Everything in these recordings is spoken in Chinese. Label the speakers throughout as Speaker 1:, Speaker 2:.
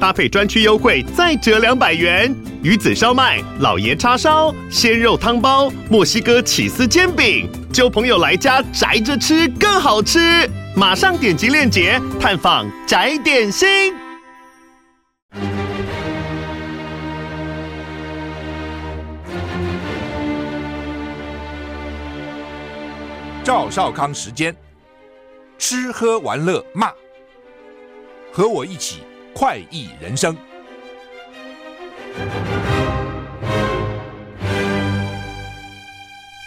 Speaker 1: 搭配专区优惠再折两百元。鱼子烧麦、老爷叉烧、鲜肉汤包、墨西哥起司煎饼，揪朋友来家宅着吃更好吃。马上点击链接探访宅点心。
Speaker 2: 赵少康时间，吃喝玩乐骂，和我一起快意人生。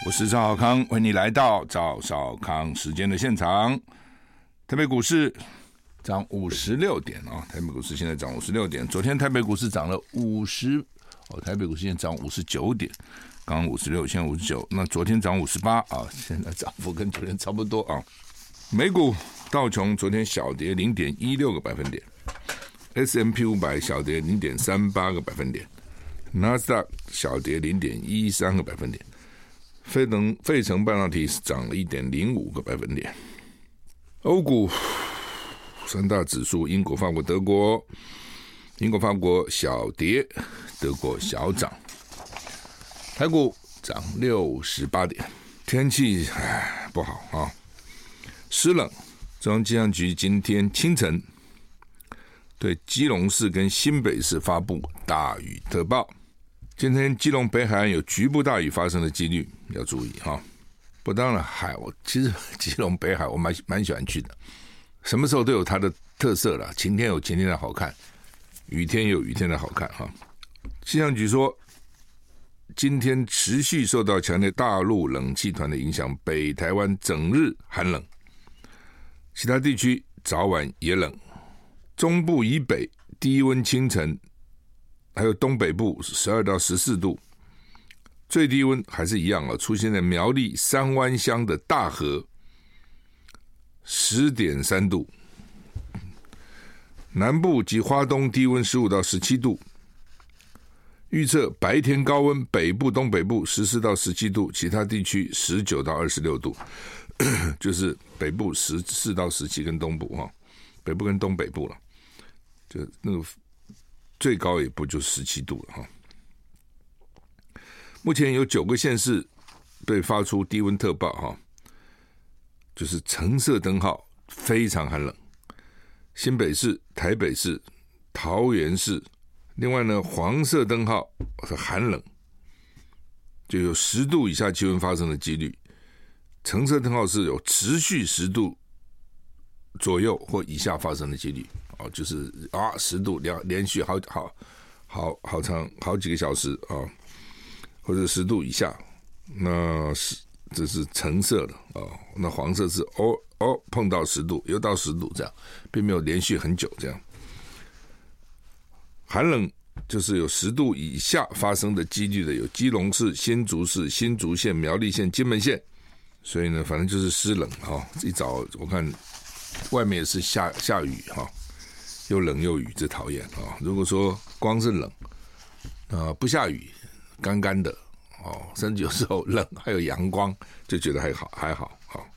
Speaker 2: 我是赵少康，欢迎你来到赵少康时间的现场。台北股市涨五十六点啊！台北股市现在涨五十六点。昨天台北股市涨了五十哦，台北股市现在涨五十九点，刚五十六，现在五十九。那昨天涨五十八啊，现在涨幅跟昨天差不多啊。美股道琼昨天小跌零点一六个百分点 S M P 五百小跌零点三八个百分点，纳斯达克小跌零点一三个百分点，费能费城半导体涨了一点零五个百分点。欧股三大指数，英国、法国、德国，英国、法国小跌，德国小涨。台股涨六十八点，天气唉不好啊，湿冷。中央气象局今天清晨对基隆市跟新北市发布大雨特报，今天基隆北海岸有局部大雨发生的几率要注意哈。不，当然海，我其实基隆北海我蛮蛮喜欢去的，什么时候都有它的特色了。晴天有晴天的好看，雨天有雨天的好看哈。气象局说，今天持续受到强烈大陆冷气团的影响，北台湾整日寒冷，其他地区早晚也冷。中部以北低温清晨，还有东北部十二到十四度。最低温还是一样啊，出现在苗栗三湾乡的大河，十点三度。南部及花东低温十五到十七度。预测白天高温，北部、东北部十四到十七度，其他地区十九到二十六度。就是北部十四到十七，跟东部哈，北部跟东北部了，就那个最高也不就十七度了哈。目前有九个县市被发出低温特报，哈，就是橙色灯号，非常寒冷。新北市、台北市、桃园市，另外呢，黄色灯号是寒冷，就有十度以下气温发生的几率。橙色灯号是有持续十度左右或以下发生的几率，哦，就是啊，十度连连续好好好好长好几个小时啊。或者十度以下，那是这是橙色的啊，那黄色是哦哦碰到十度又到十度这样，并没有连续很久这样。寒冷就是有十度以下发生的几率的，有基隆市、新竹市、新竹县、苗栗县、金门县，所以呢，反正就是湿冷哈。一早我看外面是下下雨哈，又冷又雨，这讨厌啊！如果说光是冷啊，不下雨。干干的哦，甚至有时候冷，还有阳光，就觉得还好还好。好，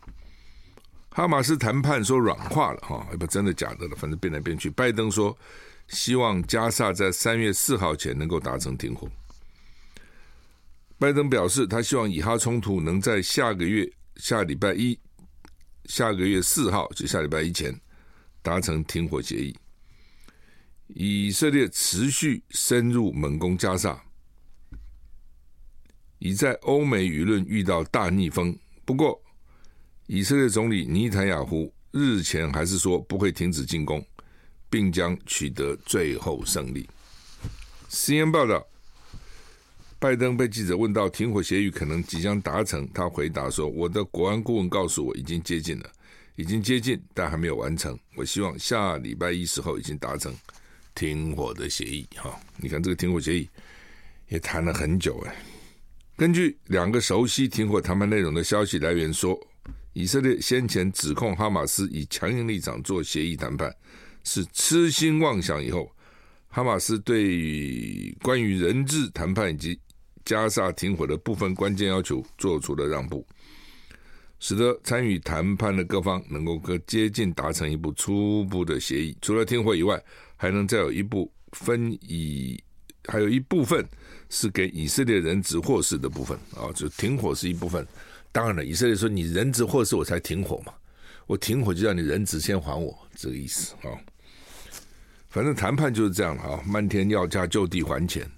Speaker 2: 哈马斯谈判说软化了哈，也不真的假的了，反正变来变去。拜登说希望加萨在三月四号前能够达成停火。拜登表示，他希望以哈冲突能在下个月下礼拜一，下个月四号就下礼拜一前达成停火协议。以色列持续深入猛攻加沙。已在欧美舆论遇到大逆风。不过，以色列总理尼坦雅胡日前还是说不会停止进攻，并将取得最后胜利。CNN 报道，拜登被记者问到停火协议可能即将达成，他回答说：“我的国安顾问告诉我，已经接近了，已经接近，但还没有完成。我希望下礼拜一时候已经达成停火的协议。”哈，你看这个停火协议也谈了很久哎。根据两个熟悉停火谈判内容的消息来源说，以色列先前指控哈马斯以强硬立场做协议谈判是痴心妄想，以后哈马斯对于关于人质谈判以及加萨停火的部分关键要求做出了让步，使得参与谈判的各方能够更接近达成一部初步的协议。除了停火以外，还能再有一部分以还有一部分是给以色列人质获释的部分啊，就停火是一部分。当然了，以色列说你人质获释我才停火嘛，我停火就让你人质先还我，这个意思啊。反正谈判就是这样了啊，漫天要价就地还钱，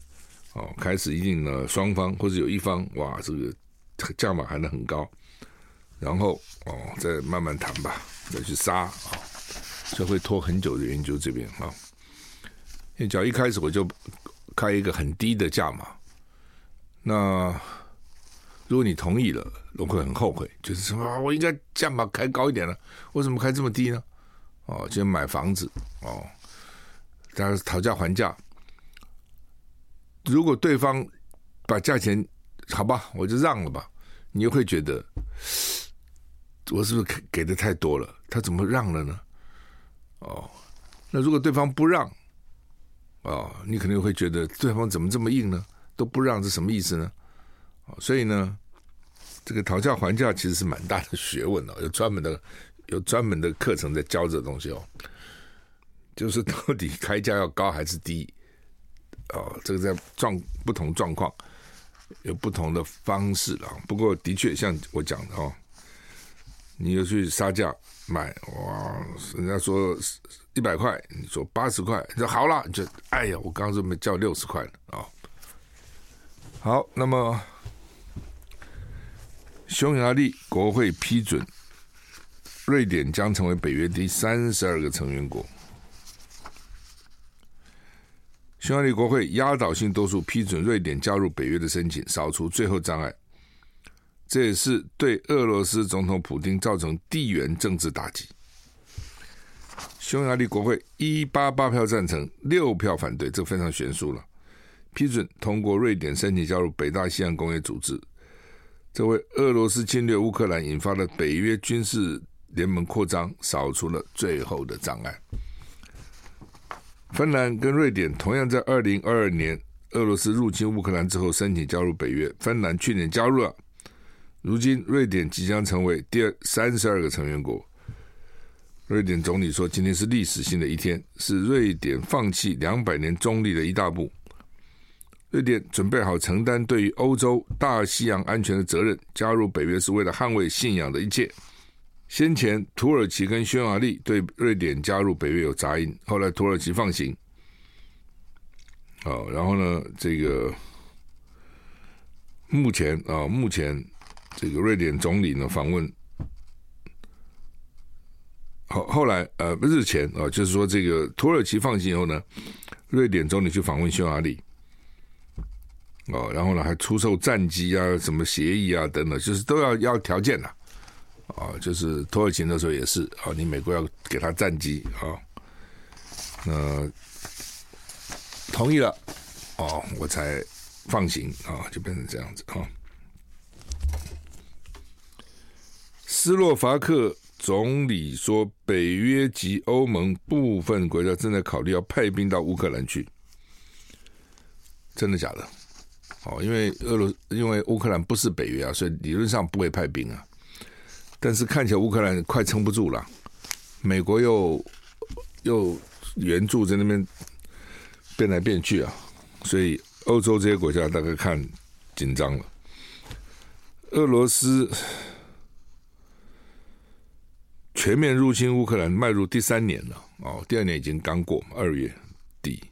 Speaker 2: 哦，开始一定呢双方或者有一方哇，这个价码喊得很高，然后哦再慢慢谈吧，再去杀啊，这会拖很久的原因就这边啊，因为只要一开始我就开一个很低的价码，那。如果你同意了，我会很后悔，就是什么，我应该价码开高一点了，为什么开这么低呢？哦，就买房子哦，大家讨价还价。如果对方把价钱好吧，我就让了吧，你又会觉得我是不是给给的太多了？他怎么让了呢？哦，那如果对方不让，哦，你可能会觉得对方怎么这么硬呢？都不让是什么意思呢？啊所以呢，这个讨价还价其实是蛮大的学问哦，有专门的有专门的课程在教这东西哦。就是到底开价要高还是低？哦，这个在状不同状况有不同的方式了。不过的确像我讲的哦，你又去杀价买哇，人家说一百块，你说八十块，你说好了，就哎呀，我刚刚这么叫六十块呢啊。好，那么。匈牙利国会批准，瑞典将成为北约第三十二个成员国。匈牙利国会压倒性多数批准瑞典加入北约的申请，扫除最后障碍。这也是对俄罗斯总统普京造成地缘政治打击。匈牙利国会一八八票赞成，六票反对，这非常悬殊了。批准通过瑞典申请加入北大西洋工业组织。这为俄罗斯侵略乌克兰引发的北约军事联盟扩张扫除了最后的障碍。芬兰跟瑞典同样在二零二二年俄罗斯入侵乌克兰之后申请加入北约，芬兰去年加入了，如今瑞典即将成为第三十二个成员国。瑞典总理说：“今天是历史性的一天，是瑞典放弃两百年中立的一大步。”瑞典准备好承担对于欧洲大西洋安全的责任，加入北约是为了捍卫信仰的一切。先前土耳其跟匈牙利对瑞典加入北约有杂音，后来土耳其放行。好，然后呢，这个目前啊，目前这个瑞典总理呢访问，后后来呃日前啊，就是说这个土耳其放行以后呢，瑞典总理去访问匈牙利。哦，然后呢，还出售战机啊，什么协议啊，等等，就是都要要条件的，啊，哦，就是土耳其那时候也是，啊，哦，你美国要给他战机啊，那，同意了，哦，我才放行啊，就变成这样子啊，哦。斯洛伐克总理说，北约及欧盟部分国家正在考虑要派兵到乌克兰去，真的假的？哦，因为俄罗，因为乌克兰不是北约啊，所以理论上不会派兵啊。但是看起来乌克兰快撑不住了，美国又又援助在那边变来变去啊，所以欧洲这些国家大概看紧张了。俄罗斯全面入侵乌克兰迈入第三年了，哦，第二年已经刚过二月底。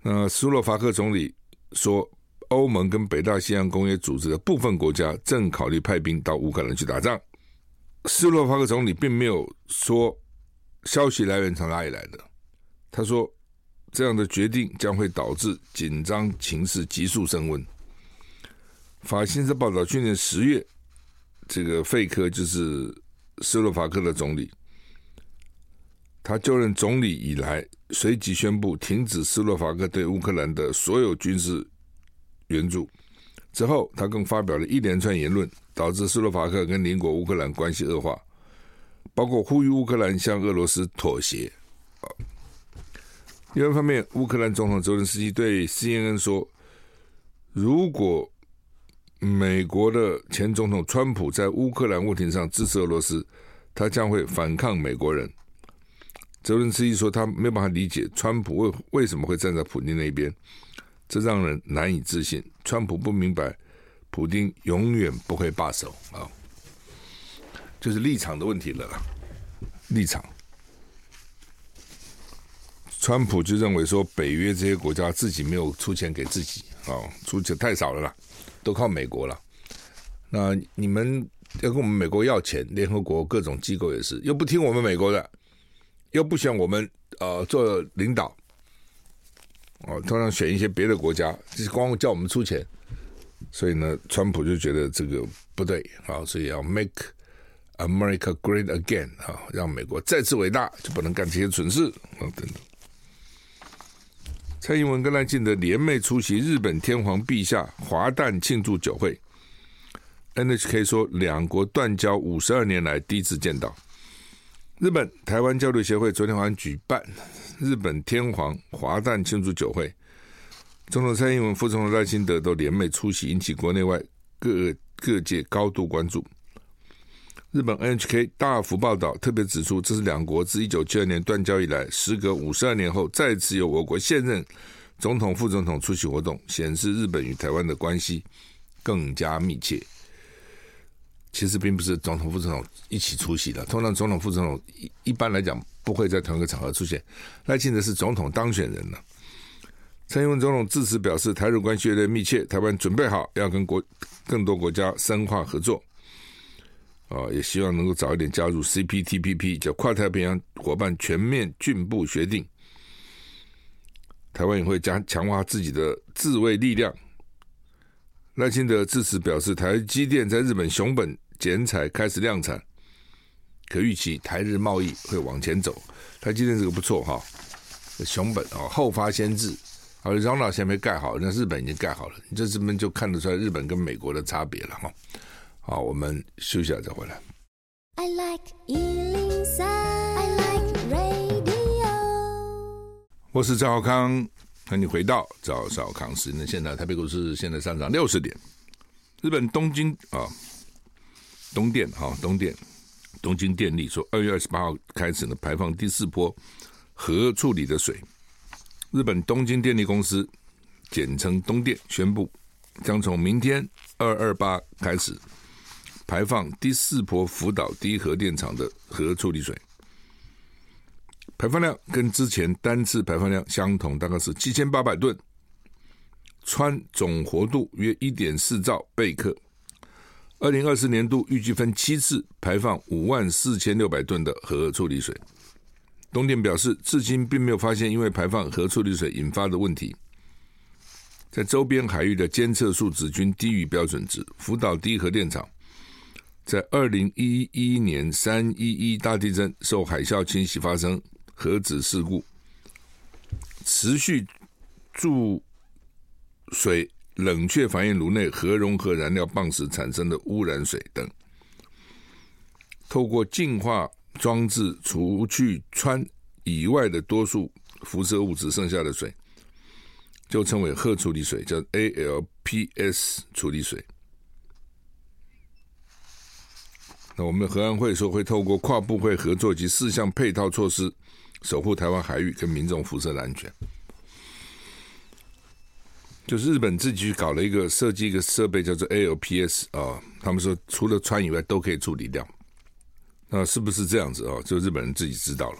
Speaker 2: 那斯洛伐克总理。说欧盟跟北大西洋公约组织的部分国家正考虑派兵到乌克兰去打仗。斯洛伐克总理并没有说消息来源从哪里来的。他说这样的决定将会导致紧张情势急速升温。法新社报道，去年十月，这个费科就是斯洛伐克的总理，他就任总理以来。随即宣布停止斯洛伐克对乌克兰的所有军事援助。之后，他更发表了一连串言论，导致斯洛伐克跟邻国乌克兰关系恶化，包括呼吁乌克兰向俄罗斯妥协。另外一方面，乌克兰总统泽连斯基对 CNN 说：“如果美国的前总统川普在乌克兰问题上支持俄罗斯，他将会反抗美国人。”泽伦斯基说：“他没办法理解川普为为什么会站在普京那边，这让人难以置信。川普不明白，普丁永远不会罢手啊，就是立场的问题了啦，立场。”川普就认为说，北约这些国家自己没有出钱给自己啊，出钱太少了啦，都靠美国了。那你们要跟我们美国要钱，联合国各种机构也是，又不听我们美国的，又不选我们呃做领导，哦，通常选一些别的国家，就是光叫我们出钱。所以呢，川普就觉得这个不对啊，所以要 make America great again 啊，让美国再次伟大，就不能干这些蠢事啊，等等。蔡英文跟赖清德联袂出席日本天皇陛下华诞庆祝酒会，NHK 说两国断交五十二年来第一次见到。日本台湾交流协会昨天晚上举办日本天皇华诞庆祝酒会，总统蔡英文、副总统赖清德都联袂出席，引起国内外各各界高度关注。日本 NHK 大幅报道，特别指出，这是两国自一九七二年断交以来，时隔五十二年后，再次由我国现任总统、副总统出席活动，显示日本与台湾的关系更加密切。其实并不是总统、副总统一起出席的，通常总统、副总统一一般来讲不会在同一个场合出现。赖清德是总统当选人了。蔡英文总统致辞表示，台日关系越来越密切，台湾准备好要跟国更多国家深化合作。啊，也希望能够早一点加入 CPTPP，叫跨太平洋伙伴全面进步协定。台湾也会加强化自己的自卫力量。赖清德致辞表示，台积电在日本熊本剪彩开始量产，可预期台日贸易会往前走。台积电这个不错哈，熊本啊后发先至，而嚷嚷还没盖好，那日本已经盖好了，你这这边就看得出来日本跟美国的差别了哈。好，我们休息下再回来。I like 103, I like radio。我是赵少康，欢迎回到赵少康时间。现在台北股市现在上涨六十点。日本东京啊，东电哈，东电，东京电力说，二月二十八号开始呢，排放第四波核处理的水。日本东京电力公司简称东电宣布，将从明天二二八开始。排放第四波福岛第一核电厂的核处理水，排放量跟之前单次排放量相同，大概是七千八百吨，氚总活度约一点四兆贝克。二零二四年度预计分七次排放五万四千六百吨的核处理水。东电表示，至今并没有发现因为排放核处理水引发的问题，在周边海域的监测数值均低于标准值。福岛第一核电厂。在二零一一年三一一大地震受海啸侵袭发生核子事故，持续注水冷却反应炉内核融合燃料棒时产生的污染水等，透过净化装置除去氚以外的多数辐射物质，剩下的水就称为核处理水，叫 ALPS 处理水。那我们的核安会说会透过跨部会合作及四项配套措施，守护台湾海域跟民众辐射的安全。就是日本自己搞了一个设计一个设备叫做 ALPS 啊，他们说除了氚以外都可以处理掉。那是不是这样子啊？就日本人自己知道了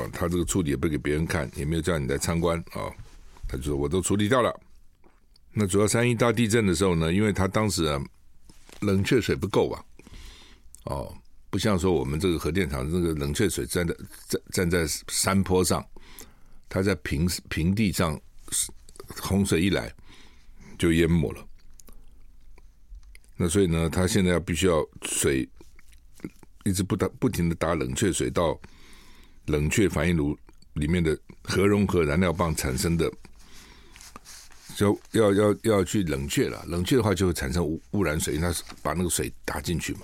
Speaker 2: 啊，他这个处理也不给别人看，也没有叫你来参观啊，他就说我都处理掉了。那主要三一大地震的时候呢，因为他当时啊冷却水不够啊。哦，不像说我们这个核电厂这个冷却水站在站站在山坡上，它在平平地上，洪水一来就淹没了。那所以呢，它现在要必须要水一直不打不停的打冷却水到冷却反应炉里面的核融合燃料棒产生的就要要要去冷却了，冷却的话就会产生污污染水，那把那个水打进去嘛。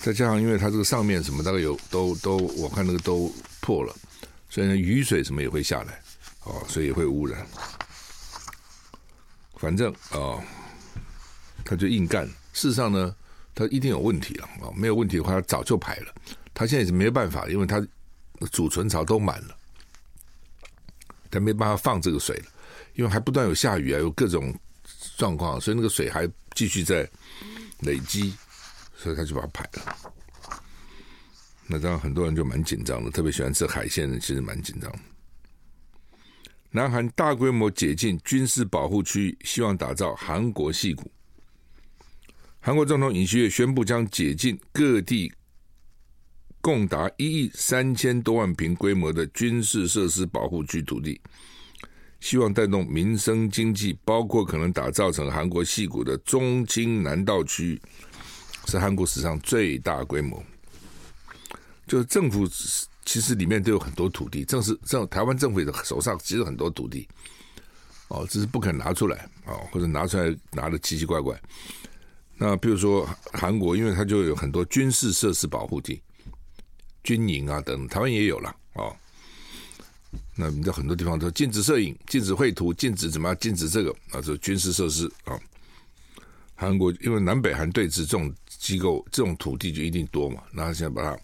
Speaker 2: 再加上因为它这个上面什么大概有都都，我看那个都破了，所以呢雨水什么也会下来，哦，所以也会污染。反正哦，他就硬干。事实上呢，他一定有问题了啊，没有问题的话，他早就排了。他现在是没办法，因为他储存槽都满了，他没办法放这个水了，因为还不断有下雨啊，有各种状况，所以那个水还继续在累积，所以他就把它排了。那当然很多人就蛮紧张的，特别喜欢吃海鲜的，其实蛮紧张。南韩大规模解禁军事保护区，希望打造韩国戏谷。韩国总统尹锡悦宣布将解禁各地共达一亿三千多万坪规模的军事设施保护区土地，希望带动民生经济，包括可能打造成韩国戏谷的中青南道区域，是韩国史上最大规模。就是政府。其实里面都有很多土地，正是这台湾政府的手上其实很多土地，哦，只是不肯拿出来哦，或者拿出来拿的奇奇怪怪。那比如说韩国，因为它就有很多军事设施保护地、军营啊等，台湾也有了哦。那你在很多地方都禁止摄影、禁止绘图、禁止怎么样、禁止这个啊，这军事设施啊。韩国因为南北韩对峙，这种机构、这种土地就一定多嘛，那他现在把它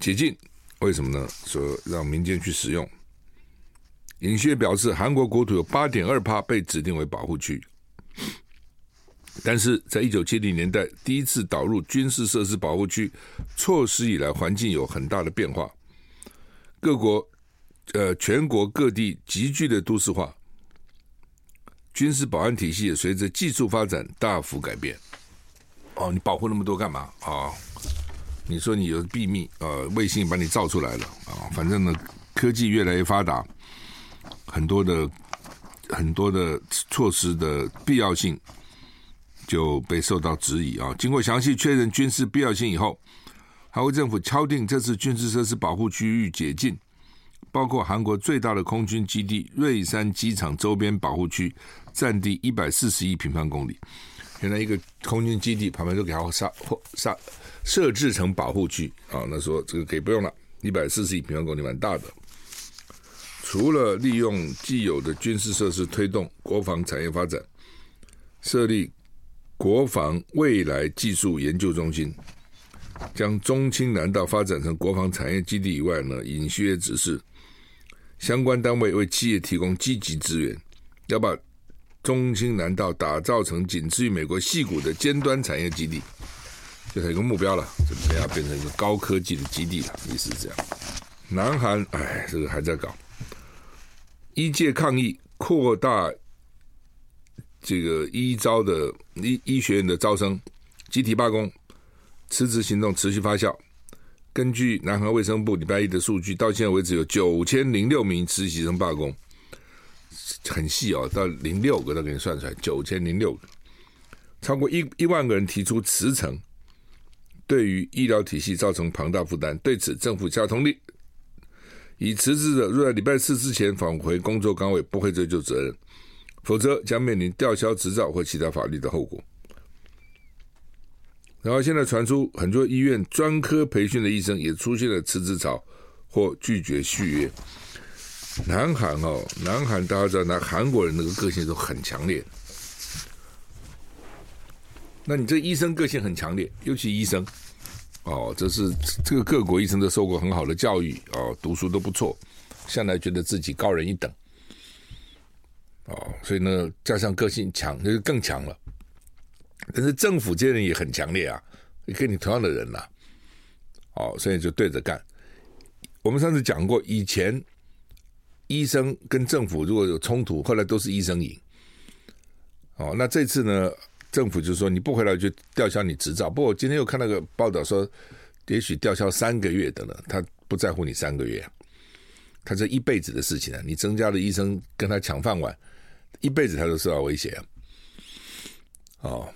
Speaker 2: 解禁。为什么呢？说让民间去使用。尹锡悦表示，韩国国土有八点二趴被指定为保护区，但是在一九七零年代第一次导入军事设施保护区措施以来，环境有很大的变化。各国呃，全国各地急剧的都市化，军事保安体系也随着技术发展大幅改变。哦，你保护那么多干嘛啊？哦你说你有秘密，呃，卫星把你照出来了啊！反正呢，科技越来越发达，很多的很多的措施的必要性就被受到质疑啊。经过详细确认军事必要性以后，韩国政府敲定这次军事设施保护区域解禁，包括韩国最大的空军基地瑞山机场周边保护区，占地一百四十一平方公里。原来一个空军基地旁边都给它杀或杀。设置成保护区啊，那说这个可以不用了，一百四十亿平方公里蛮大的。除了利用既有的军事设施推动国防产业发展，设立国防未来技术研究中心，将中青南道发展成国防产业基地以外呢，尹锡悦指示相关单位为企业提供积极资源，要把中清南道打造成仅次于美国矽谷的尖端产业基地。就是一个目标了，准备要变成一个高科技的基地了，意思是这样。南韩哎，这个还在搞，医界抗议扩大这个医招的医医学院的招生，集体罢工，辞职行动持续发酵。根据南韩卫生部礼拜一的数据，到现在为止有九千零六名实习生罢工，很细哦，到零六个都给你算出来，九千零六个，超过一一万个人提出辞呈。对于医疗体系造成庞大负担，对此政府下通令，已辞职的若在礼拜四之前返回工作岗位，不会追究责任，否则将面临吊销执照或其他法律的后果。然后现在传出很多医院专科培训的医生也出现了辞职潮或拒绝续约。南韩哦，南韩大家知道，那韩国人那个个性都很强烈。那你这医生个性很强烈，尤其医生，哦，这是这个各国医生都受过很好的教育，哦，读书都不错，向来觉得自己高人一等，哦，所以呢，加上个性强，就更强了。但是政府这些人也很强烈啊，跟你同样的人呐、哦，所以就对着干。我们上次讲过，以前医生跟政府如果有冲突，后来都是医生赢。哦，那这次呢？政府就说你不回来就吊销你执照。不过我今天又看那个报道说，也许吊销三个月的了。他不在乎你三个月，他这一辈子的事情啊！你增加了医生跟他抢饭碗，一辈子他都受到威胁啊！哦，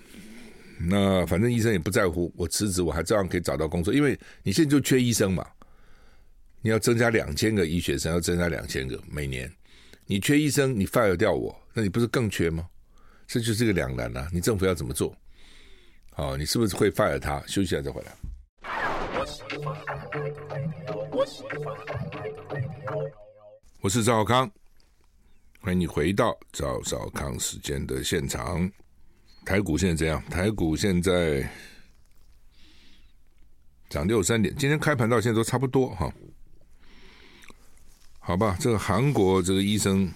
Speaker 2: 那反正医生也不在乎，我辞职我还照样可以找到工作，因为你现在就缺医生嘛。你要增加两千个医学生，要增加两千个每年，你缺医生，你 fire 掉我，那你不是更缺吗？这就是个两难啊！你政府要怎么做？好，你是不是会 fire 他？休息一下再回来。我是赵少康，欢迎你回到赵少康时间的现场。台股现在怎样？台股现在涨六三点，今天开盘到现在都差不多哈。好吧，这个韩国这个医生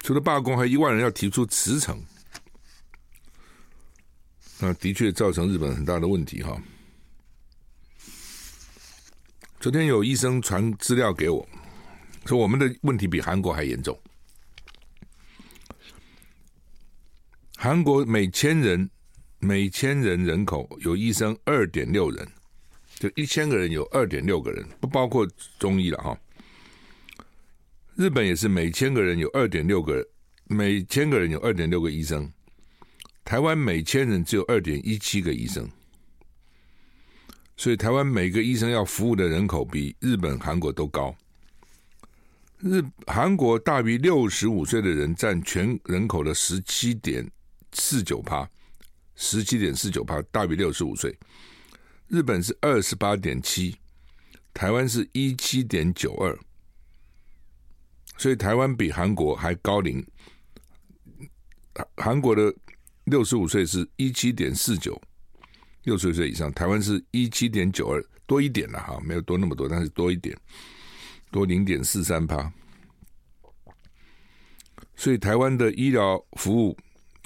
Speaker 2: 除了罢工，还有一万人要提出辞呈，那的确造成日本很大的问题哈。昨天有医生传资料给我，说我们的问题比韩国还严重。韩国每千人每千人人口有医生二点六人。就一千个人有二点六个人，不包括中医了哈。日本也是每千个人有二点六个，每千个人有二点六个医生。台湾每千人只有二点一七个医生，所以台湾每个医生要服务的人口比日本、韩国都高。日韩国大于六十五岁的人占全人口的十七点四九趴，十七点四九趴大于六十五岁。日本是二十八点七，台湾是一七点九二，所以台湾比韩国还高龄。韩国的六十五岁是一七点四九，六十岁以上，台湾是一七点九二，多一点了哈，没有多那么多，但是多一点，多零点四三趴。所以台湾的医疗服务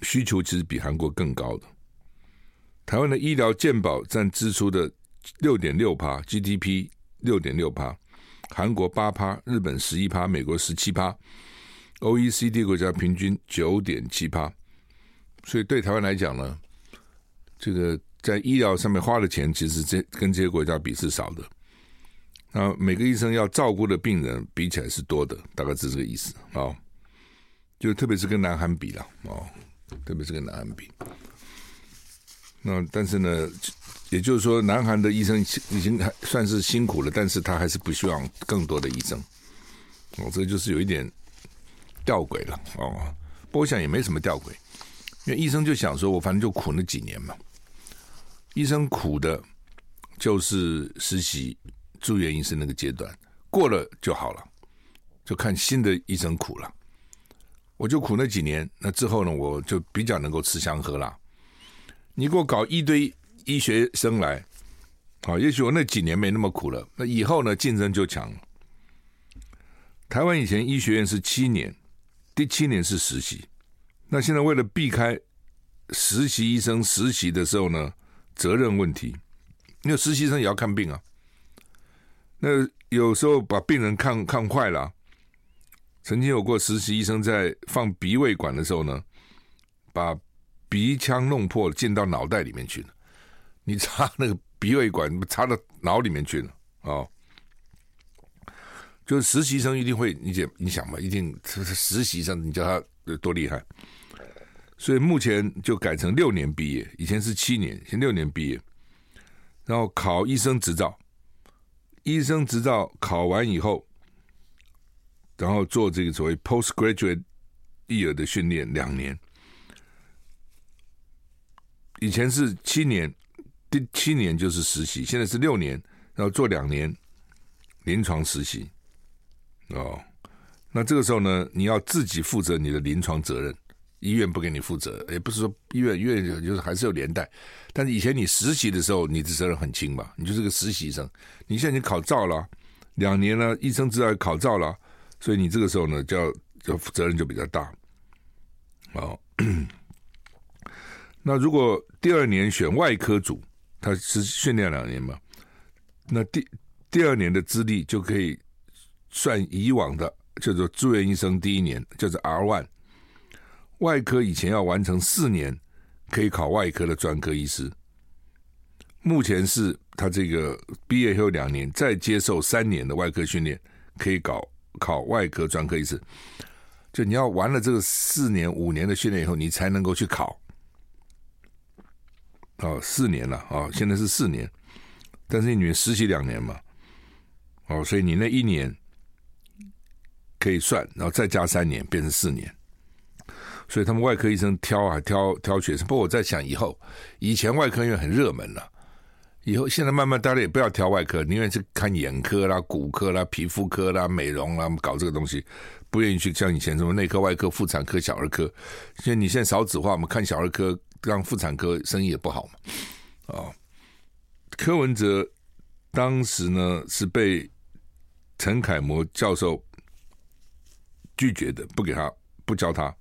Speaker 2: 需求其实比韩国更高的。台湾的医疗健保占支出的六点六趴，GDP 六点六趴，韩国八趴，日本十一趴，美国十七趴，OECD 国家平均九点七趴。所以对台湾来讲呢，这个在医疗上面花的钱，其实这跟这些国家比是少的。那每个医生要照顾的病人比起来是多的，大概是这个意思啊、哦。就特别是跟南韩比了哦，特别是跟南韩比。那但是呢，也就是说，南韩的医生已经还算是辛苦了，但是他还是不希望更多的医生。哦，这就是有一点吊诡了哦。不过我想也没什么吊诡，因为医生就想说，我反正就苦那几年嘛。医生苦的，就是实习住院医生那个阶段过了就好了，就看新的医生苦了。我就苦那几年，那之后呢，我就比较能够吃香喝辣。你给我搞一堆医学生来，好，也许我那几年没那么苦了。那以后呢，竞争就强。台湾以前医学院是七年，第七年是实习。那现在为了避开实习医生实习的时候呢，责任问题，因为实习生也要看病啊。那有时候把病人看看坏了。曾经有过实习医生在放鼻胃管的时候呢，把。鼻腔弄破了，进到脑袋里面去了。你插那个鼻胃管，插到脑里面去了哦。就实习生一定会，你想你想嘛，一定实习生，你叫他多厉害。所以目前就改成六年毕业，以前是七年，现在六年毕业，然后考医生执照。医生执照考完以后，然后做这个所谓 postgraduate year 的训练两年。以前是七年，第七年就是实习，现在是六年，然后做两年临床实习。哦，那这个时候呢，你要自己负责你的临床责任，医院不给你负责，也不是说医院医院就是还是有连带，但是以前你实习的时候，你的责任很轻嘛，你就是个实习生。你现在已经考照了，两年了，医生执照考照了，所以你这个时候呢，就要就责任就比较大。哦。那如果第二年选外科组，他是训练两年嘛？那第第二年的资历就可以算以往的叫做住院医生第一年，叫做 R one。外科以前要完成四年，可以考外科的专科医师。目前是他这个毕业后两年，再接受三年的外科训练，可以搞考外科专科医师。就你要完了这个四年五年的训练以后，你才能够去考。哦，四年了啊，现在是四年，但是你实习两年嘛，哦，所以你那一年可以算，然后再加三年，变成四年。所以他们外科医生挑啊挑挑学生。不过我在想，以后以前外科院很热门了，以后现在慢慢大家也不要挑外科，宁愿去看眼科啦、骨科啦、皮肤科啦、美容啦，搞这个东西，不愿意去像以前什么内科、外科、妇产科、小儿科。因为你现在少子化，我们看小儿科、让妇产科生意也不好嘛。哦，柯文哲当时呢是被陈楷模教授拒绝的，不给他，不教他。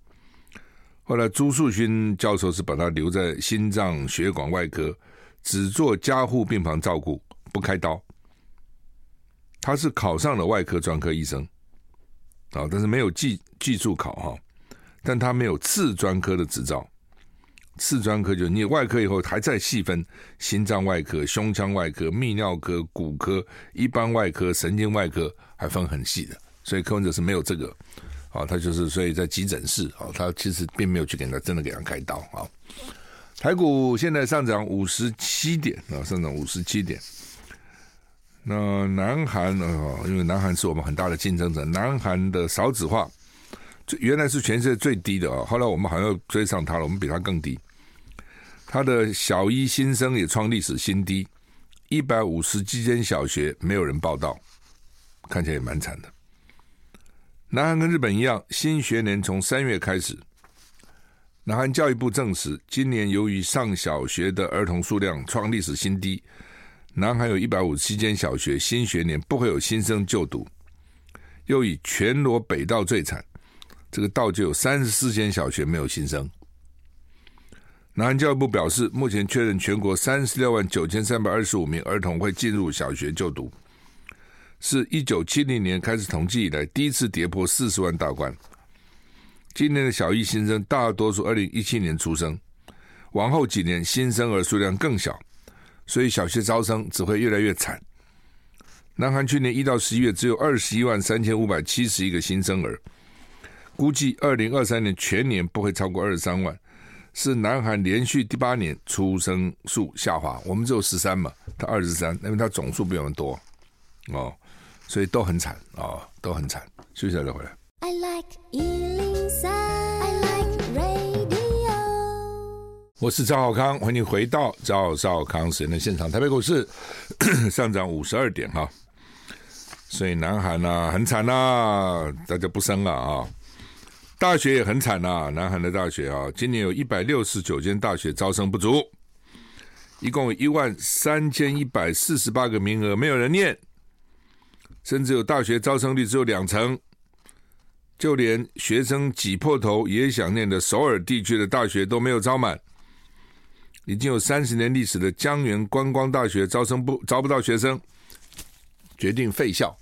Speaker 2: 后来朱树勋教授是把他留在心脏血管外科，只做加护病房照顾，不开刀。他是考上了外科专科医生，啊，但是没有技技术考哈，但他没有次专科的执照。次专科就是你外科以后还在细分心脏外科、胸腔外科、泌尿科、骨科、一般外科、神经外科，还分很细的。所以柯文哲是没有这个。啊，他就是所以在急诊室啊，他其实并没有去给他真的给他开刀啊。台股现在上涨五十七点啊，上涨五十七点。那南韩啊，因为南韩是我们很大的竞争者，南韩的少子化最原来是全世界最低的啊，后来我们好像追上他了，我们比他更低。他的小一新生也创历史新低，一百五十几间小学没有人报到，看起来也蛮惨的。南韩跟日本一样，新学年从三月开始。南韩教育部证实，今年由于上小学的儿童数量创历史新低，南韩有一百五十七间小学新学年不会有新生就读。又以全罗北道最惨，这个道就有三十四间小学没有新生。南韩教育部表示，目前确认全国三十六万九千三百二十五名儿童会进入小学就读。是一九七零年开始统计以来第一次跌破四十万大关。今年的小一新生大多数二零一七年出生，往后几年新生儿数量更小，所以小学招生只会越来越惨。南韩去年一到十一月只有二十一万三千五百七十一个新生儿，估计二零二三年全年不会超过二十三万，是南韩连续第八年出生数下滑。我们只有十三嘛，他二十三，因为他总数比我们多哦。所以都很惨啊、哦，都很惨。休息一下再回来。I like 103, I like radio。我是赵少康，欢迎回到赵少康时间的现场。台北股市 上涨五十二点哈，所以南韩呐、啊、很惨呐、啊，大家不生了啊。大学也很惨呐、啊，南韩的大学啊，今年有一百六十九间大学招生不足，一共一万三千一百四十八个名额，没有人念。甚至有大学招生率只有两成，就连学生挤破头也想念的首尔地区的大学都没有招满。已经有三十年历史的江原观光大学招生不招不到学生，决定废校。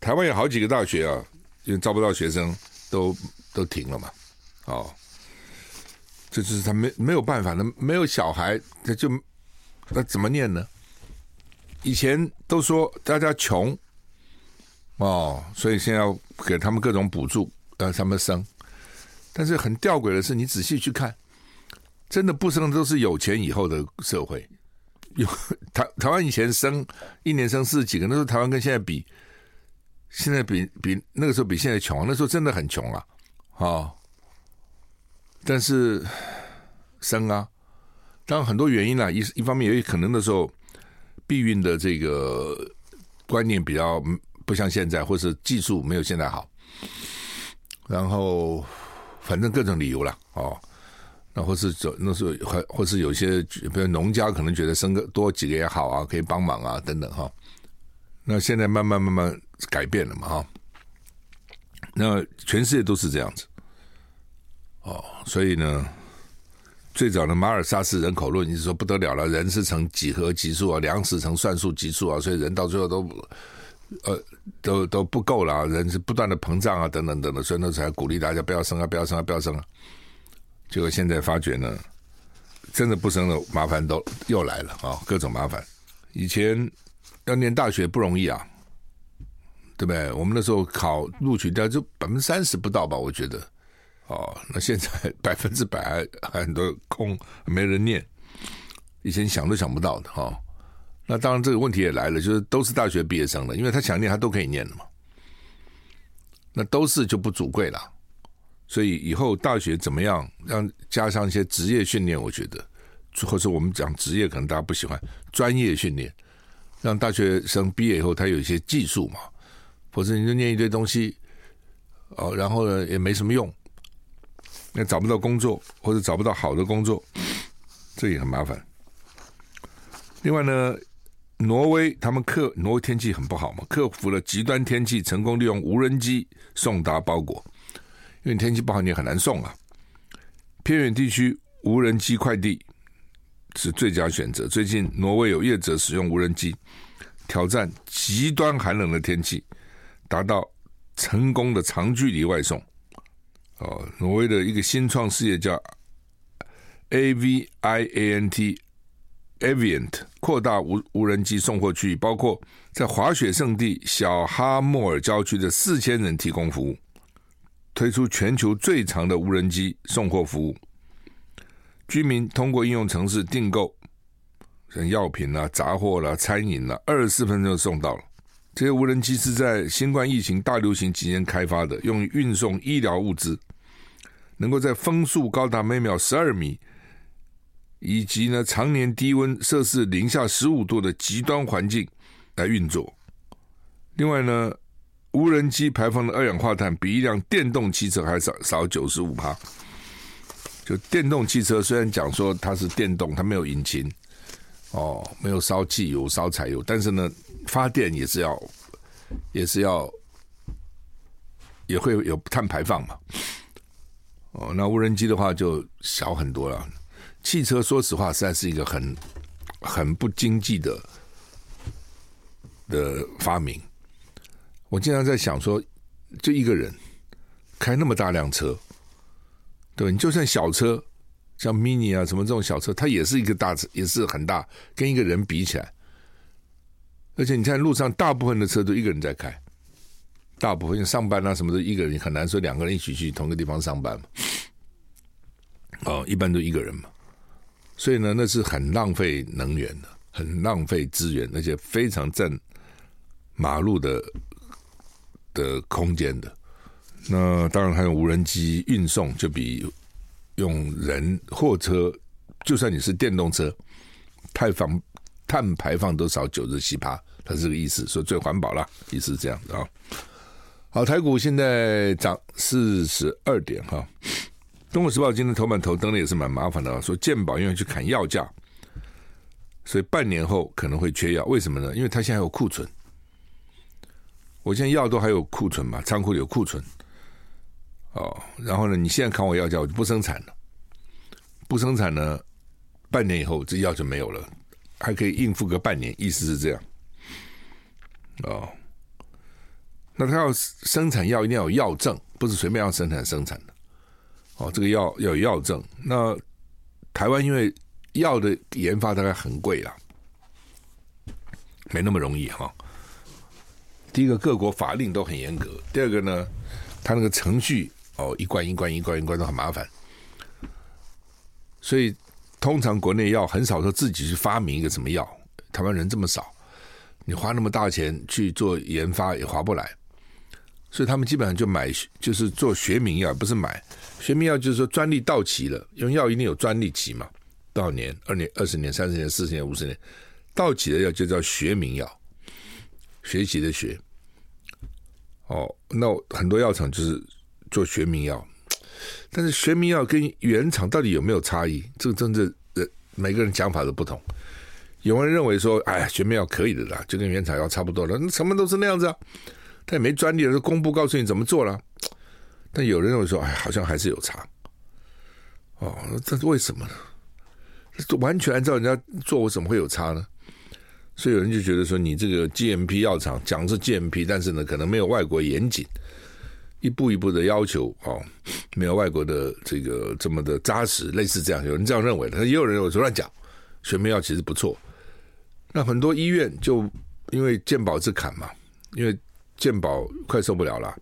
Speaker 2: 台湾有好几个大学啊，因为招不到学生都都停了嘛。哦，这就是他没没有办法，那没有小孩，他就那怎么念呢？以前都说大家穷。哦，所以现在要给他们各种补助，让他们生。但是很吊诡的是，你仔细去看，真的不生都是有钱以后的社会。有台台湾以前生一年生四十几个，那时候台湾跟现在比，现在比比那个时候比现在穷，那时候真的很穷啊！哦，但是生啊，当然很多原因啦，一一方面也有可能的时候，避孕的这个观念比较。不像现在，或是技术没有现在好，然后反正各种理由了哦，那或是走那时候，或或是有些，比如农家可能觉得生个多几个也好啊，可以帮忙啊等等哈。那现在慢慢慢慢改变了嘛哈，那全世界都是这样子哦，所以呢，最早的马尔萨斯人口论，你是说不得了了，人是成几何级数啊，粮食成算术级数啊，所以人到最后都。呃，都都不够了，人是不断的膨胀啊，等等等等，所以那时候还鼓励大家不要生啊，不要生啊，不要生啊。结果现在发觉呢，真的不生了，麻烦都又来了啊，各种麻烦。以前要念大学不容易啊，对不对？我们那时候考录取掉就百分之三十不到吧，我觉得。哦，那现在 百分之百还很多空，没人念，以前想都想不到的哈。哦那当然，这个问题也来了，就是都是大学毕业生了，因为他想念，他都可以念的嘛。那都是就不主贵了。所以以后大学怎么样让加上一些职业训练？我觉得，或者我们讲职业，可能大家不喜欢专业训练，让大学生毕业以后他有一些技术嘛，否则你就念一堆东西，哦，然后呢也没什么用，那找不到工作或者找不到好的工作，这也很麻烦。另外呢，挪威他们克挪威天气很不好嘛，克服了极端天气，成功利用无人机送达包裹。因为天气不好，你也很难送啊。偏远地区无人机快递是最佳选择。最近，挪威有业者使用无人机挑战极端寒冷的天气，达到成功的长距离外送。哦，挪威的一个新创事业叫 Aviant Aviant，扩大无无人机送货区域，包括在滑雪胜地小哈莫尔郊区的四千人提供服务。推出全球最长的无人机送货服务，居民通过应用程式订购，像药品啦、杂货啦、餐饮啦，二十四分钟就送到了。这些无人机是在新冠疫情大流行期间开发的，用于运送医疗物资，能够在风速高达每秒十二米，以及呢常年低温摄氏零下十五度的极端环境来运作。另外呢。无人机排放的二氧化碳比一辆电动汽车还少少九十五帕。就电动汽车虽然讲说它是电动，它没有引擎，哦，没有烧汽油、烧柴油，但是呢，发电也是要，也是要，也会有碳排放嘛。哦，那无人机的话就小很多了。汽车说实话实在是一个很很不经济的的发明。我经常在想说，就一个人开那么大辆车，对，你就算小车，像 mini 啊什么这种小车，它也是一个大车，也是很大，跟一个人比起来。而且你看路上大部分的车都一个人在开，大部分上班啊什么的，一个人很难说两个人一起去同一个地方上班嘛。哦，一般都一个人嘛，所以呢，那是很浪费能源的，很浪费资源，而且非常占马路的。的空间的，那当然还有无人机运送，就比用人货车，就算你是电动车，太方碳排放都少九十七趴，它是这个意思，说最环保了，意思是这样的啊。好，台股现在涨四十二点哈。中国时报今天头版头登的也是蛮麻烦的，说健保因为去砍药价，所以半年后可能会缺药，为什么呢？因为它现在有库存。我现在药都还有库存嘛，仓库里有库存，哦，然后呢，你现在砍我药价，我就不生产了，不生产呢，半年以后这药就没有了，还可以应付个半年，意思是这样，哦，那他要生产药一定要有药证，不是随便要生产生产的，哦，这个药要有药证，那台湾因为药的研发大概很贵啊，没那么容易哈。第一个，各国法令都很严格；第二个呢，他那个程序哦，一关一关一关一关都很麻烦。所以通常国内药很少说自己去发明一个什么药，台湾人这么少，你花那么大钱去做研发也划不来。所以他们基本上就买，就是做学名药，不是买学名药，就是说专利到期了，因为药一定有专利期嘛，多少年？二年、二十年、三十年、四十年、五十年，到期的药就叫学名药。学习的学，哦，那很多药厂就是做学名药，但是学名药跟原厂到底有没有差异？这个真的，呃，每个人讲法都不同。有人认为说，哎，学名药可以的啦，就跟原厂药差不多了，那什么都是那样子啊，他也没专利，就公布告诉你怎么做了。但有人认为说，哎，好像还是有差。哦，这是为什么呢？完全按照人家做，我怎么会有差呢？所以有人就觉得说，你这个 GMP 药厂讲是 GMP，但是呢，可能没有外国严谨，一步一步的要求哦，没有外国的这个这么的扎实，类似这样，有人这样认为的，也有人有说乱讲，学名药其实不错。那很多医院就因为健保是砍嘛，因为健保快受不了了，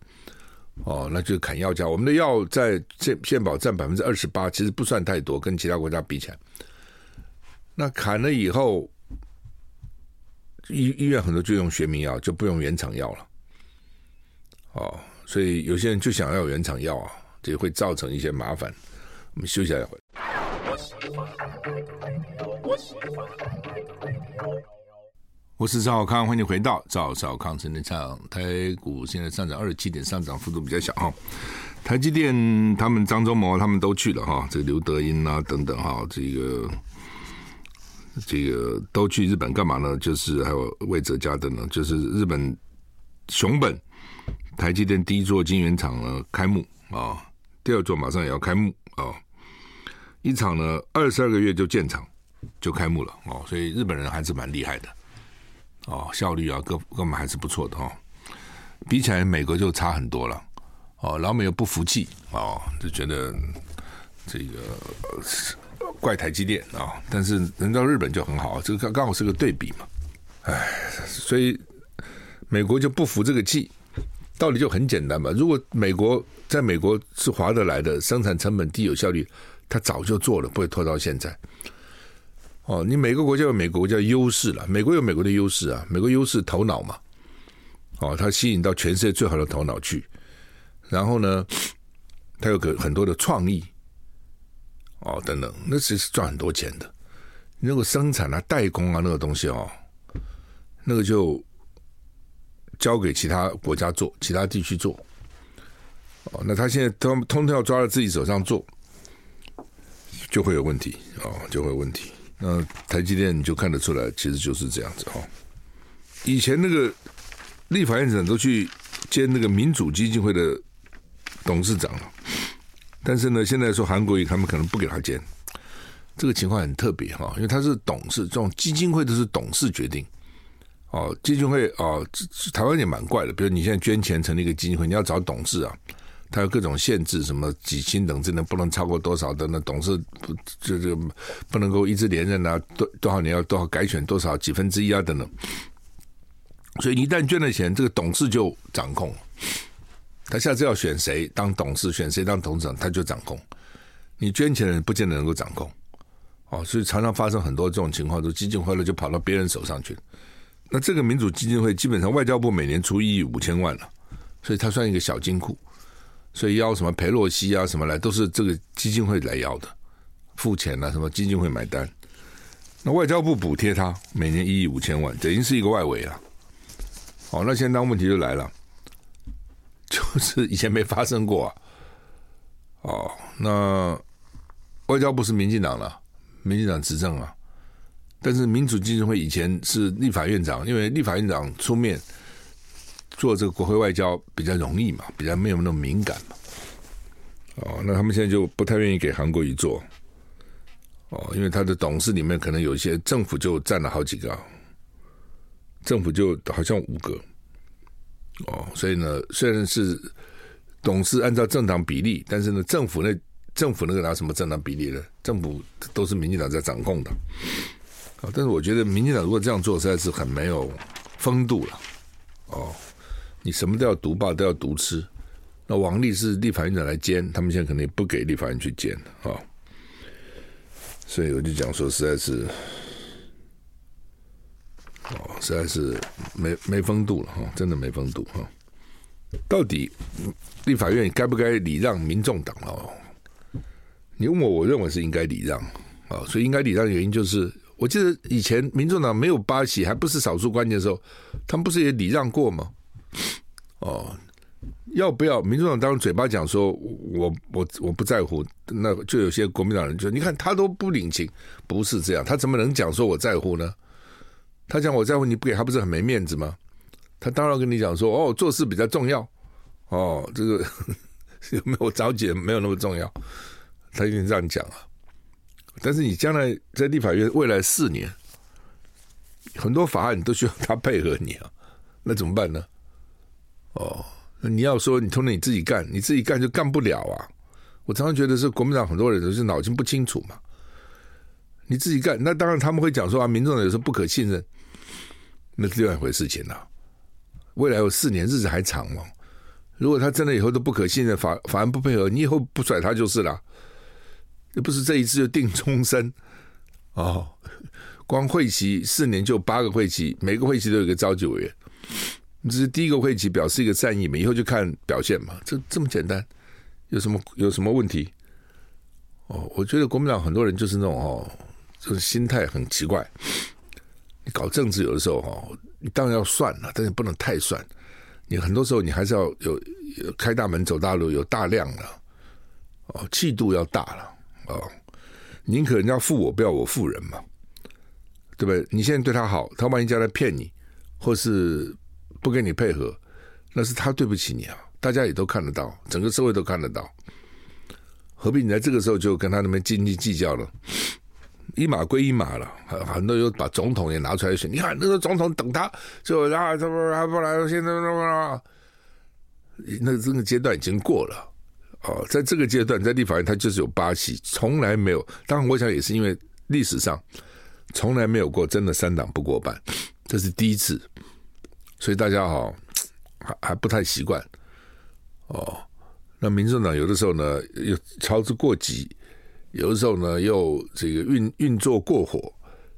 Speaker 2: 哦，那就砍药价。我们的药在健健保占百分之二十八，其实不算太多，跟其他国家比起来。那砍了以后。医医院很多就用学名药，就不用原厂药了。哦，所以有些人就想要原厂药啊，这会造成一些麻烦。我们休息一下一会。我是赵少康，欢迎回到赵少康陈的唱。台股现在上涨二十七点，上涨幅度比较小哈。台积电他们张忠谋他们都去了哈，这刘德音啊等等哈，这个这个都去日本干嘛呢？就是还有魏哲家等等，就是日本熊本台积电第一座晶圆厂呢开幕啊，第二座马上也要开幕啊，一厂呢二十二个月就建厂就开幕了哦，所以日本人还是蛮厉害的哦，效率啊各各们还是不错的哈，比起来美国就差很多了。哦，老美又不服气哦，就觉得这个怪台积电啊，但是人到日本就很好，这个刚刚好是个对比嘛，哎，所以美国就不服这个气，道理就很简单嘛。如果美国在美国是划得来的，生产成本低、有效率，他早就做了，不会拖到现在。哦，你每个国家有每个国家优势了，美国有美国的优势啊，美国优势头脑嘛，哦，它吸引到全世界最好的头脑去。然后呢，他有个很多的创意，哦，等等，那其实赚很多钱的。如果生产啊、代工啊那个东西哦，那个就交给其他国家做，其他地区做。哦，那他现在通通通要抓到自己手上做，就会有问题哦，就会有问题。那台积电你就看得出来，其实就是这样子哦。以前那个立法院长都去兼那个民主基金会的。董事长了，但是呢，现在说韩国瑜他们可能不给他兼，这个情况很特别哈，因为他是董事，这种基金会都是董事决定。哦，基金会哦，台湾也蛮怪的，比如你现在捐钱成立一个基金会，你要找董事啊，他有各种限制，什么几亲等之类，不能超过多少的那董事不就这不能够一直连任啊，多多少年要多少改选多少几分之一啊等等，所以你一旦捐了钱，这个董事就掌控。他下次要选谁当董事，选谁当董事长，他就掌控。你捐钱的人不见得能够掌控，哦，所以常常发生很多这种情况，都基金会了就跑到别人手上去了。那这个民主基金会基本上外交部每年出一亿五千万了，所以它算一个小金库，所以邀什么裴洛西啊什么来，都是这个基金会来要的，付钱啊什么基金会买单。那外交部补贴他每年一亿五千万，等于是一个外围啊。哦，那现在问题就来了。就是以前没发生过啊，哦，那外交部是民进党了，民进党执政啊，但是民主基金会以前是立法院长，因为立法院长出面做这个国会外交比较容易嘛，比较没有那么敏感嘛，哦，那他们现在就不太愿意给韩国瑜做，哦，因为他的董事里面可能有一些政府就占了好几个，政府就好像五个。哦，所以呢，虽然是董事按照政党比例，但是呢，政府那政府那个拿什么政党比例呢？政府都是民进党在掌控的。啊，但是我觉得民进党如果这样做，实在是很没有风度了。哦，你什么都要独霸，都要独吃。那王力是立法院长来监，他们现在可能也不给立法院去监啊。所以我就讲说，实在是。哦，实在是没没风度了哈，真的没风度哈。到底立法院该不该礼让民众党哦？你问我，我认为是应该礼让啊。所以应该礼让的原因就是，我记得以前民众党没有八席，还不是少数关键的时候，他们不是也礼让过吗？哦，要不要？民众党当然嘴巴讲说，我我我不在乎，那就有些国民党人就你看他都不领情，不是这样，他怎么能讲说我在乎呢？他讲我在乎你不给他不是很没面子吗？他当然跟你讲说哦，做事比较重要哦，这个 有没有着急没有那么重要，他一定这样讲啊。但是你将来在立法院未来四年，很多法案你都需要他配合你啊，那怎么办呢？哦，那你要说你通通你自己干，你自己干就干不了啊。我常常觉得是国民党很多人都是脑筋不清楚嘛。你自己干，那当然他们会讲说啊，民众有时候不可信任。那是另外一回事情了。未来有四年，日子还长嘛？如果他真的以后都不可信任，法法案不配合，你以后不甩他就是了。又不是这一次就定终身哦。光会期四年就八个会期，每个会期都有一个召集委员你只是第一个会期表示一个善意嘛，以后就看表现嘛，这这么简单，有什么有什么问题？哦，我觉得国民党很多人就是那种哦，这种心态很奇怪。你搞政治有的时候哦，你当然要算了，但是不能太算。你很多时候你还是要有，有开大门走大路，有大量的哦，气度要大了哦。宁可人家负我，不要我负人嘛，对不对？你现在对他好，他万一将来骗你，或是不跟你配合，那是他对不起你啊。大家也都看得到，整个社会都看得到，何必你在这个时候就跟他那边斤斤计较了？一码归一码了，很多又把总统也拿出来选。你看那个总统等他，就啊，他不还不来，现在什么？那这个阶段已经过了哦，在这个阶段，在立法院他就是有八席，从来没有。当然，我想也是因为历史上从来没有过真的三党不过半，这是第一次，所以大家哈还还不太习惯哦。那民政党有的时候呢又操之过急。有的时候呢，又这个运运作过火，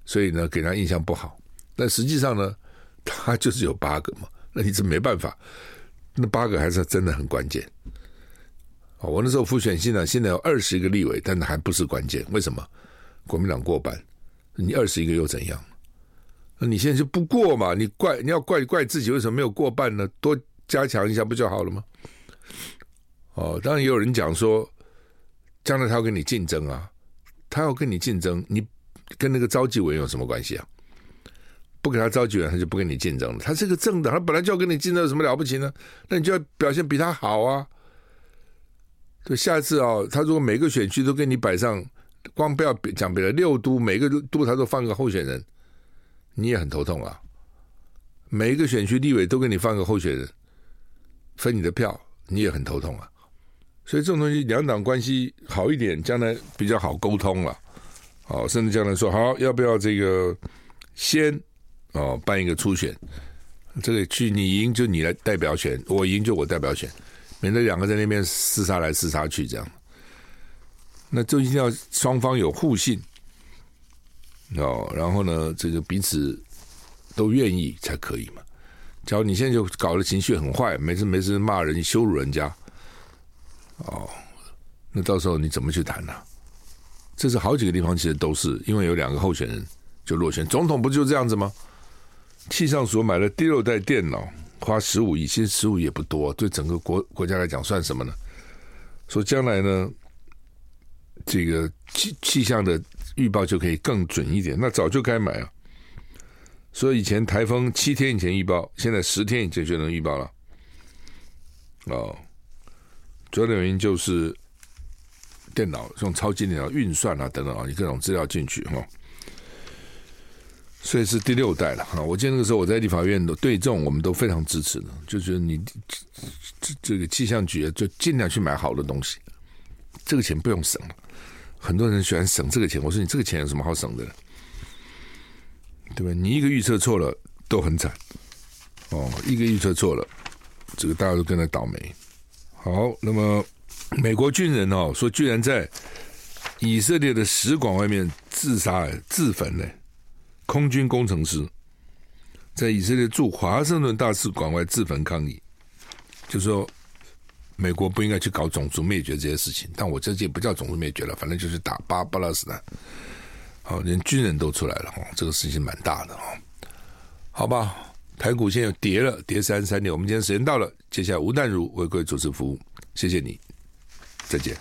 Speaker 2: 所以呢，给人印象不好。但实际上呢，他就是有八个嘛，那你这没办法。那八个还是真的很关键。我那时候复选新党，现在有二十个立委，但是还不是关键。为什么？国民党过半，你二十一个又怎样？那你现在就不过嘛？你怪你要怪怪自己为什么没有过半呢？多加强一下不就好了吗？哦，当然也有人讲说。将来他要跟你竞争啊，他要跟你竞争，你跟那个召集委有什么关系啊？不给他召集委员，他就不跟你竞争了。他是个政党，他本来就要跟你竞争，有什么了不起呢？那你就要表现比他好啊。对，下次啊、哦，他如果每个选区都给你摆上，光不要讲别的，六都每个都他都放个候选人，你也很头痛啊。每一个选区立委都给你放个候选人，分你的票，你也很头痛啊。所以这种东西，两党关系好一点，将来比较好沟通了。哦，甚至将来说好，要不要这个先哦办一个初选？这个去你赢就你来代表选，我赢就我代表选，免得两个在那边厮杀来厮杀去这样。那就一定要双方有互信哦，然后呢，这个彼此都愿意才可以嘛。假如你现在就搞得情绪很坏，没事没事骂人、羞辱人家。哦，那到时候你怎么去谈呢、这是好几个地方其实都是因为有两个候选人就落选，总统不就这样子吗？气象署买了第六代电脑，花十五亿，其实十五亿也不多，对整个国国家来讲算什么呢？说将来呢，这个气气象的预报就可以更准一点，那早就该买啊。所以以前台风七天以前预报，现在十天以前就能预报了。哦。主要的原因就是电脑用超级电脑运算啊等等啊，你各种资料进去哈，所以是第六代了哈。我记得那个时候我在立法院的对这种我们都非常支持的，就觉得你这这个气象局就尽量去买好的东西，这个钱不用省了。很多人喜欢省这个钱，我说你这个钱有什么好省的？对吧？你一个预测错了都很惨哦，一个预测错了，这个大家都跟着倒霉。好，那么美国军人哦说，居然在以色列的使馆外面自杀、自焚呢。空军工程师在以色列驻华盛顿大使馆外自焚抗议，就说美国不应该去搞种族灭绝这些事情。但我这届不叫种族灭绝了，反正就是打巴巴勒斯坦。好，连军人都出来了哦，这个事情蛮大的哦。好吧。台股现在又跌了，跌三三点。我们今天时间到了，接下来吴淡如为各位主持服务，谢谢你，再见。